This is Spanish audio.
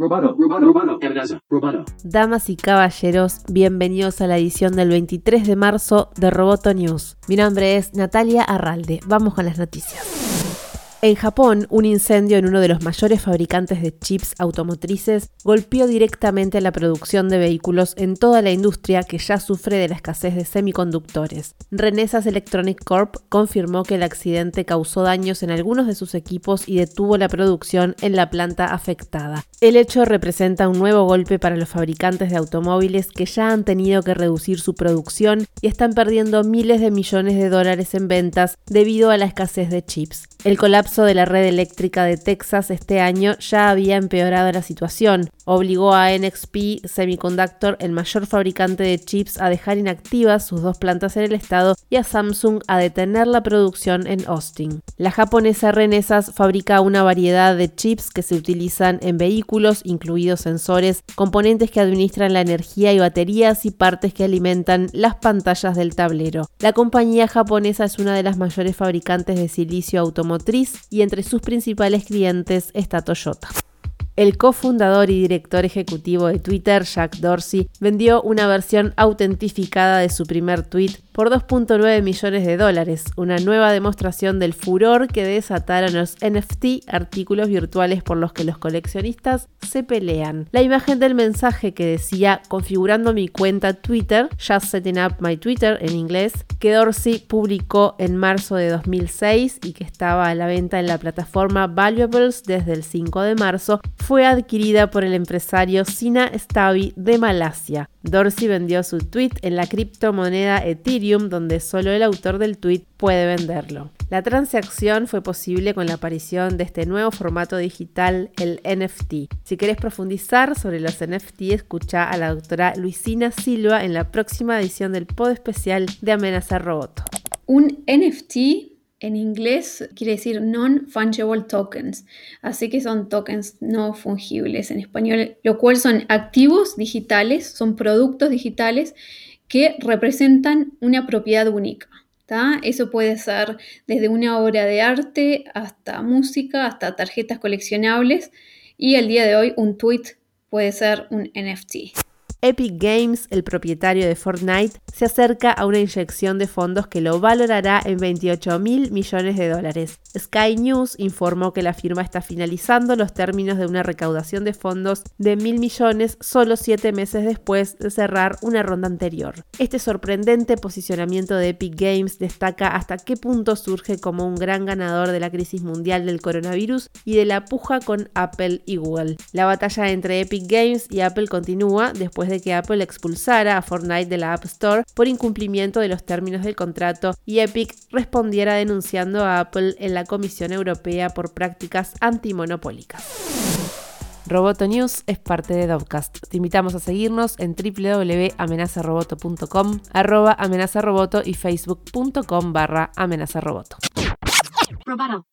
Roboto, amenaza, roboto. Damas y caballeros, bienvenidos a la edición del 23 de marzo de Roboto News. Mi nombre es Natalia Arralde. Vamos con las noticias. En Japón, un incendio en uno de los mayores fabricantes de chips automotrices golpeó directamente la producción de vehículos en toda la industria que ya sufre de la escasez de semiconductores. Renesas Electronic Corp confirmó que el accidente causó daños en algunos de sus equipos y detuvo la producción en la planta afectada. El hecho representa un nuevo golpe para los fabricantes de automóviles que ya han tenido que reducir su producción y están perdiendo miles de millones de dólares en ventas debido a la escasez de chips. El colapso de la red eléctrica de Texas este año ya había empeorado la situación. Obligó a NXP Semiconductor, el mayor fabricante de chips, a dejar inactivas sus dos plantas en el estado y a Samsung a detener la producción en Austin. La japonesa Renesas fabrica una variedad de chips que se utilizan en vehículos, incluidos sensores, componentes que administran la energía y baterías y partes que alimentan las pantallas del tablero. La compañía japonesa es una de las mayores fabricantes de silicio automotriz y entre sus principales clientes está Toyota. El cofundador y director ejecutivo de Twitter, Jack Dorsey, vendió una versión autentificada de su primer tweet por 2.9 millones de dólares, una nueva demostración del furor que desataron los NFT, artículos virtuales por los que los coleccionistas se pelean. La imagen del mensaje que decía configurando mi cuenta Twitter, Just Setting Up My Twitter en inglés, que Dorsey publicó en marzo de 2006 y que estaba a la venta en la plataforma Valuables desde el 5 de marzo, fue adquirida por el empresario Sina Stavi de Malasia. Dorsey vendió su tweet en la criptomoneda Ethereum donde solo el autor del tweet puede venderlo. La transacción fue posible con la aparición de este nuevo formato digital, el NFT. Si querés profundizar sobre los NFT, escucha a la doctora Luisina Silva en la próxima edición del pod especial de Amenaza Roboto. Un NFT en inglés quiere decir non-fungible tokens, así que son tokens no fungibles en español, lo cual son activos digitales, son productos digitales que representan una propiedad única. Eso puede ser desde una obra de arte hasta música, hasta tarjetas coleccionables y el día de hoy un tweet puede ser un NFT. Epic Games, el propietario de Fortnite, se acerca a una inyección de fondos que lo valorará en 28 mil millones de dólares. Sky News informó que la firma está finalizando los términos de una recaudación de fondos de mil millones solo siete meses después de cerrar una ronda anterior. Este sorprendente posicionamiento de Epic Games destaca hasta qué punto surge como un gran ganador de la crisis mundial del coronavirus y de la puja con Apple y Google. La batalla entre Epic Games y Apple continúa después de que Apple expulsara a Fortnite de la App Store por incumplimiento de los términos del contrato y Epic respondiera denunciando a Apple en la Comisión Europea por prácticas antimonopólicas. Roboto News es parte de Dovcast. Te invitamos a seguirnos en www.amenazaroboto.com, arroba amenazaroboto y facebook.com barra amenazaroboto. Roboto.